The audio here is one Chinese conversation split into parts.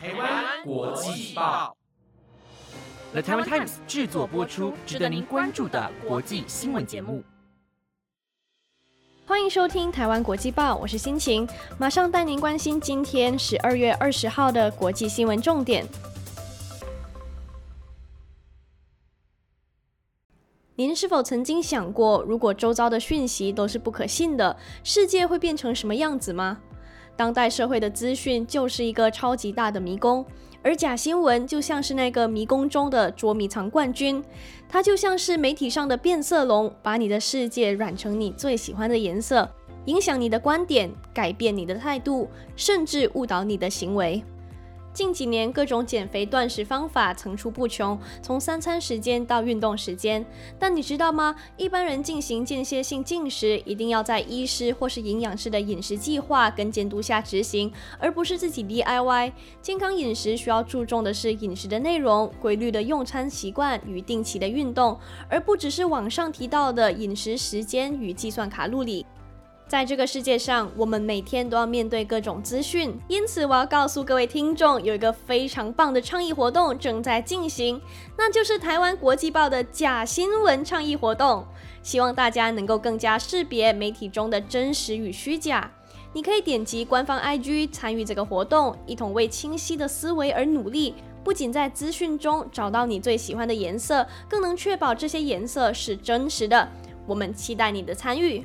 台湾国际报，The Taiwan Times 制作播出，值得您关注的国际新闻节目。欢迎收听台湾国际报，我是心情，马上带您关心今天十二月二十号的国际新闻重点。您是否曾经想过，如果周遭的讯息都是不可信的，世界会变成什么样子吗？当代社会的资讯就是一个超级大的迷宫，而假新闻就像是那个迷宫中的捉迷藏冠军，它就像是媒体上的变色龙，把你的世界染成你最喜欢的颜色，影响你的观点，改变你的态度，甚至误导你的行为。近几年，各种减肥断食方法层出不穷，从三餐时间到运动时间。但你知道吗？一般人进行间歇性进食，一定要在医师或是营养师的饮食计划跟监督下执行，而不是自己 DIY。健康饮食需要注重的是饮食的内容、规律的用餐习惯与定期的运动，而不只是网上提到的饮食时间与计算卡路里。在这个世界上，我们每天都要面对各种资讯，因此我要告诉各位听众，有一个非常棒的倡议活动正在进行，那就是台湾国际报的假新闻倡议活动。希望大家能够更加识别媒体中的真实与虚假。你可以点击官方 IG 参与这个活动，一同为清晰的思维而努力。不仅在资讯中找到你最喜欢的颜色，更能确保这些颜色是真实的。我们期待你的参与。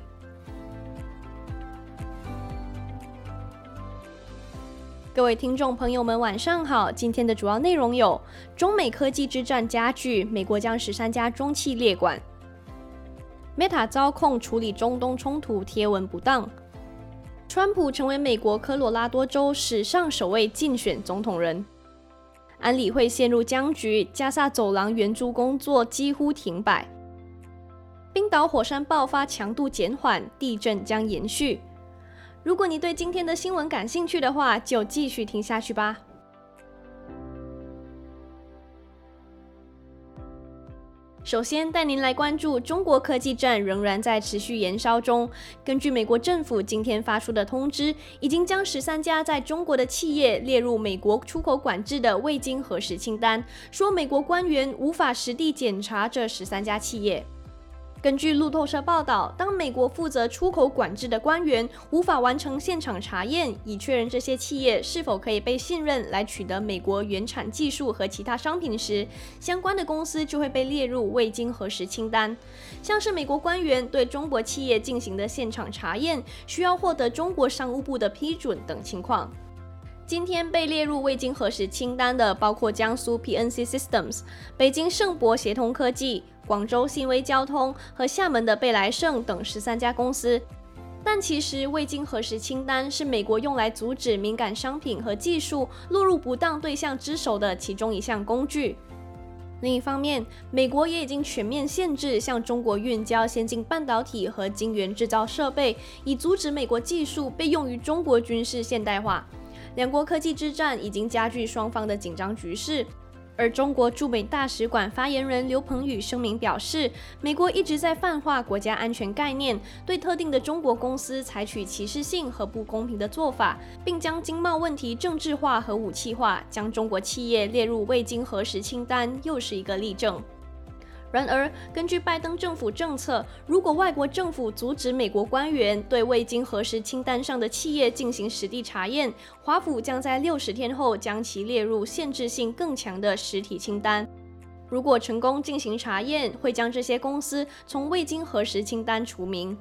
各位听众朋友们，晚上好！今天的主要内容有：中美科技之战加剧，美国将十三家中企列管；Meta 遭控处理中东冲突贴文不当；川普成为美国科罗拉多州史上首位竞选总统人；安理会陷入僵局，加萨走廊援助工作几乎停摆；冰岛火山爆发强度减缓，地震将延续。如果你对今天的新闻感兴趣的话，就继续听下去吧。首先带您来关注中国科技战仍然在持续燃烧中。根据美国政府今天发出的通知，已经将十三家在中国的企业列入美国出口管制的未经核实清单，说美国官员无法实地检查这十三家企业。根据路透社报道，当美国负责出口管制的官员无法完成现场查验，以确认这些企业是否可以被信任来取得美国原产技术和其他商品时，相关的公司就会被列入未经核实清单。像是美国官员对中国企业进行的现场查验，需要获得中国商务部的批准等情况。今天被列入未经核实清单的包括江苏 PNC Systems、北京盛博协同科技。广州信威交通和厦门的贝莱盛等十三家公司，但其实未经核实清单是美国用来阻止敏感商品和技术落入不当对象之手的其中一项工具。另一方面，美国也已经全面限制向中国运交先进半导体和晶圆制造设备，以阻止美国技术被用于中国军事现代化。两国科技之战已经加剧双方的紧张局势。而中国驻美大使馆发言人刘鹏宇声明表示，美国一直在泛化国家安全概念，对特定的中国公司采取歧视性和不公平的做法，并将经贸问题政治化和武器化，将中国企业列入未经核实清单，又是一个例证。然而，根据拜登政府政策，如果外国政府阻止美国官员对未经核实清单上的企业进行实地查验，华府将在六十天后将其列入限制性更强的实体清单。如果成功进行查验，会将这些公司从未经核实清单除名。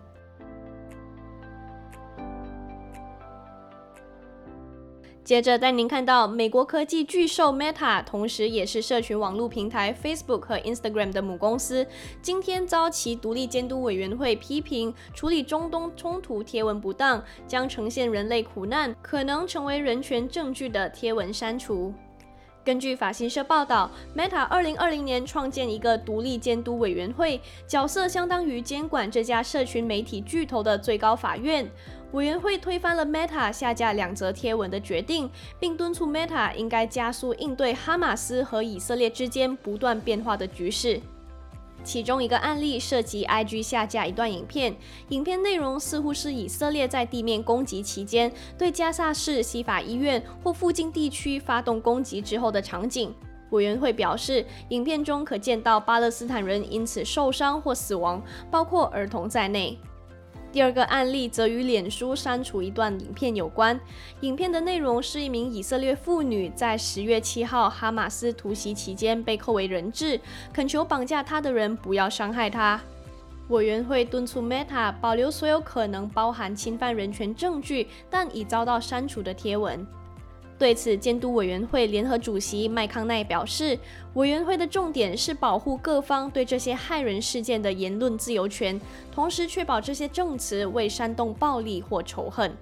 接着带您看到，美国科技巨兽 Meta，同时也是社群网络平台 Facebook 和 Instagram 的母公司，今天遭其独立监督委员会批评处理中东冲突贴文不当，将呈现人类苦难，可能成为人权证据的贴文删除。根据法新社报道，Meta 二零二零年创建一个独立监督委员会，角色相当于监管这家社群媒体巨头的最高法院。委员会推翻了 Meta 下架两则贴文的决定，并敦促 Meta 应该加速应对哈马斯和以色列之间不断变化的局势。其中一个案例涉及 IG 下架一段影片，影片内容似乎是以色列在地面攻击期间对加萨市西法医院或附近地区发动攻击之后的场景。委员会表示，影片中可见到巴勒斯坦人因此受伤或死亡，包括儿童在内。第二个案例则与脸书删除一段影片有关。影片的内容是一名以色列妇女在十月七号哈马斯突袭期间被扣为人质，恳求绑架她的人不要伤害她。委员会敦促 Meta 保留所有可能包含侵犯人权证据但已遭到删除的贴文。对此，监督委员会联合主席麦康奈表示，委员会的重点是保护各方对这些害人事件的言论自由权，同时确保这些证词未煽动暴力或仇恨。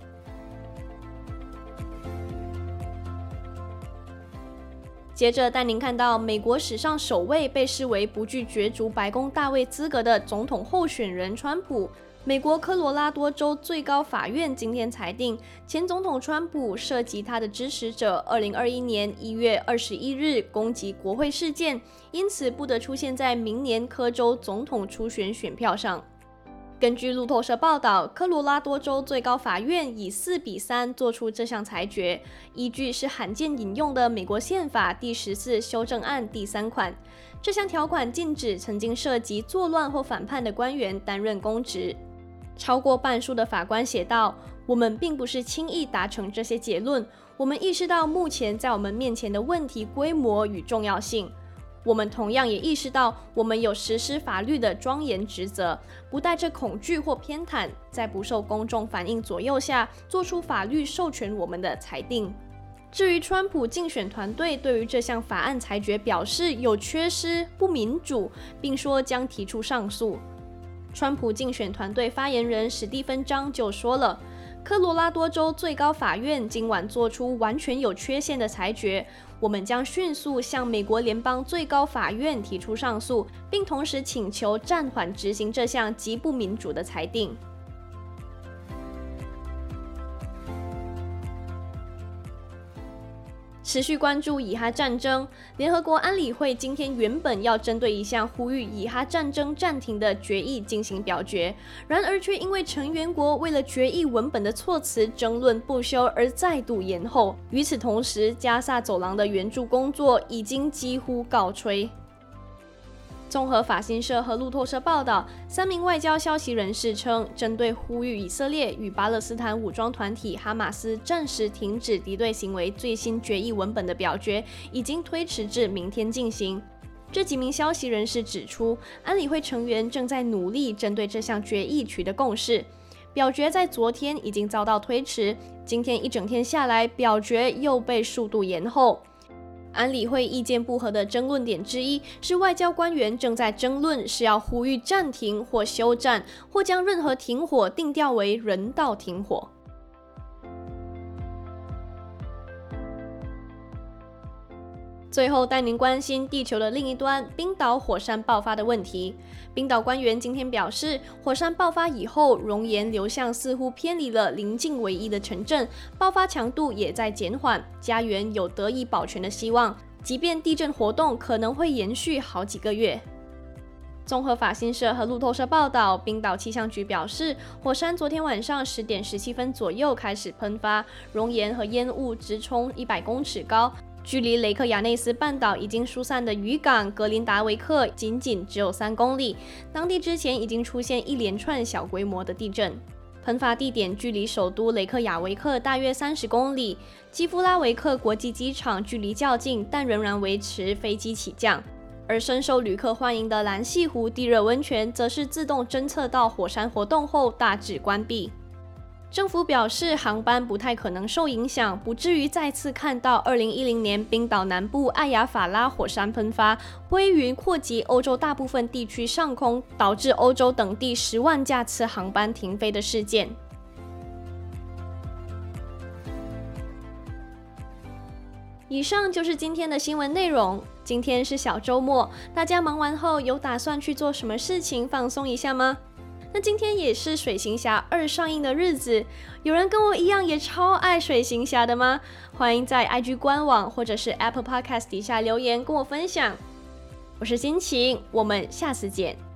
接着带您看到美国史上首位被视为不具角逐白宫大位资格的总统候选人川普。美国科罗拉多州最高法院今天裁定，前总统川普涉及他的支持者2021年1月21日攻击国会事件，因此不得出现在明年科州总统初选选票上。根据路透社报道，科罗拉多州最高法院以四比三作出这项裁决，依据是罕见引用的美国宪法第十四修正案第三款。这项条款禁止曾经涉及作乱或反叛的官员担任公职。超过半数的法官写道：“我们并不是轻易达成这些结论。我们意识到目前在我们面前的问题规模与重要性。我们同样也意识到，我们有实施法律的庄严职责，不带着恐惧或偏袒，在不受公众反应左右下，做出法律授权我们的裁定。”至于川普竞选团队对于这项法案裁决表示有缺失、不民主，并说将提出上诉。川普竞选团队发言人史蒂芬·张就说了：“科罗拉多州最高法院今晚做出完全有缺陷的裁决，我们将迅速向美国联邦最高法院提出上诉，并同时请求暂缓执行这项极不民主的裁定。”持续关注以哈战争，联合国安理会今天原本要针对一项呼吁以哈战争暂停的决议进行表决，然而却因为成员国为了决议文本的措辞争论不休而再度延后。与此同时，加萨走廊的援助工作已经几乎告吹。综合法新社和路透社报道，三名外交消息人士称，针对呼吁以色列与巴勒斯坦武装团体哈马斯暂时停止敌对行为最新决议文本的表决，已经推迟至明天进行。这几名消息人士指出，安理会成员正在努力针对这项决议取得共识。表决在昨天已经遭到推迟，今天一整天下来，表决又被数度延后。安理会意见不合的争论点之一是，外交官员正在争论是要呼吁暂停或休战，或将任何停火定调为人道停火。最后带您关心地球的另一端——冰岛火山爆发的问题。冰岛官员今天表示，火山爆发以后，熔岩流向似乎偏离了邻近唯一的城镇，爆发强度也在减缓，家园有得以保全的希望，即便地震活动可能会延续好几个月。综合法新社和路透社报道，冰岛气象局表示，火山昨天晚上十点十七分左右开始喷发，熔岩和烟雾直冲一百公尺高。距离雷克雅内斯半岛已经疏散的渔港格林达维克仅仅只有三公里，当地之前已经出现一连串小规模的地震。喷发地点距离首都雷克雅维克大约三十公里，基夫拉维克国际机场距离较近，但仍然维持飞机起降。而深受旅客欢迎的蓝溪湖地热温泉，则是自动侦测到火山活动后大致关闭。政府表示，航班不太可能受影响，不至于再次看到2010年冰岛南部艾雅法拉火山喷发，灰云扩及欧洲大部分地区上空，导致欧洲等地十万架次航班停飞的事件。以上就是今天的新闻内容。今天是小周末，大家忙完后有打算去做什么事情放松一下吗？那今天也是《水行侠二》上映的日子，有人跟我一样也超爱《水行侠》的吗？欢迎在 IG 官网或者是 Apple Podcast 底下留言跟我分享。我是心情，我们下次见。